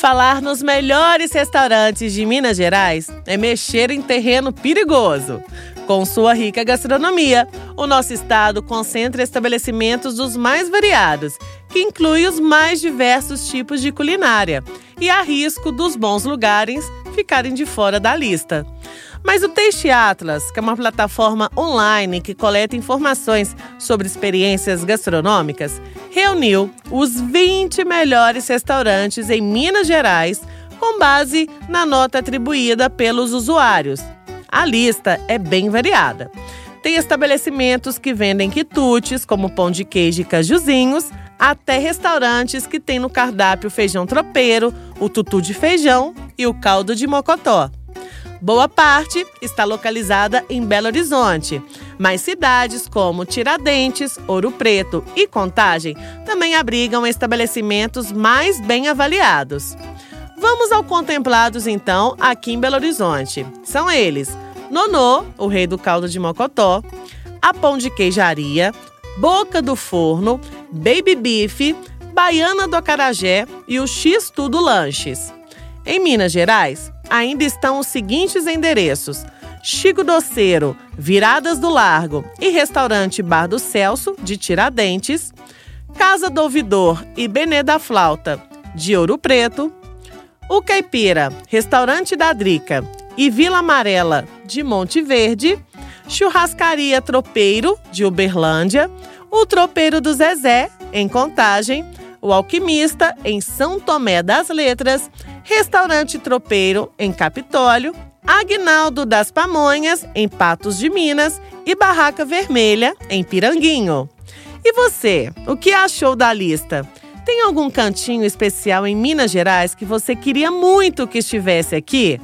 Falar nos melhores restaurantes de Minas Gerais é mexer em terreno perigoso. Com sua rica gastronomia, o nosso estado concentra estabelecimentos dos mais variados, que inclui os mais diversos tipos de culinária, e há risco dos bons lugares ficarem de fora da lista. Mas o Taste Atlas, que é uma plataforma online que coleta informações sobre experiências gastronômicas, reuniu os 20 melhores restaurantes em Minas Gerais com base na nota atribuída pelos usuários. A lista é bem variada. Tem estabelecimentos que vendem quitutes, como pão de queijo e cajuzinhos, até restaurantes que têm no cardápio feijão tropeiro, o tutu de feijão e o caldo de mocotó. Boa parte está localizada em Belo Horizonte, mas cidades como Tiradentes, Ouro Preto e Contagem também abrigam estabelecimentos mais bem avaliados. Vamos ao contemplados então aqui em Belo Horizonte. São eles: Nonô, o rei do caldo de mocotó, a Pão de Queijaria, Boca do Forno, Baby Beef, Baiana do Acarajé e o X Tudo Lanches. Em Minas Gerais, ainda estão os seguintes endereços: Chico Doceiro, Viradas do Largo e Restaurante Bar do Celso, de Tiradentes, Casa do Ouvidor e Benê da Flauta, de Ouro Preto, o Caipira, Restaurante da Drica e Vila Amarela, de Monte Verde, Churrascaria Tropeiro, de Uberlândia, o Tropeiro do Zezé, em Contagem, o Alquimista, em São Tomé das Letras, Restaurante Tropeiro, em Capitólio, Agnaldo das Pamonhas, em Patos de Minas e Barraca Vermelha, em Piranguinho. E você, o que achou da lista? Tem algum cantinho especial em Minas Gerais que você queria muito que estivesse aqui?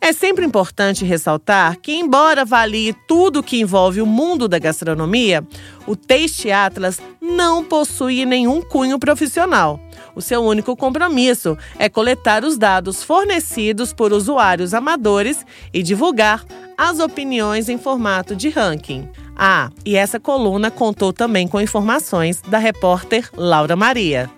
É sempre importante ressaltar que, embora avalie tudo que envolve o mundo da gastronomia, o Taste Atlas não possui nenhum cunho profissional. O seu único compromisso é coletar os dados fornecidos por usuários amadores e divulgar as opiniões em formato de ranking. Ah, e essa coluna contou também com informações da repórter Laura Maria.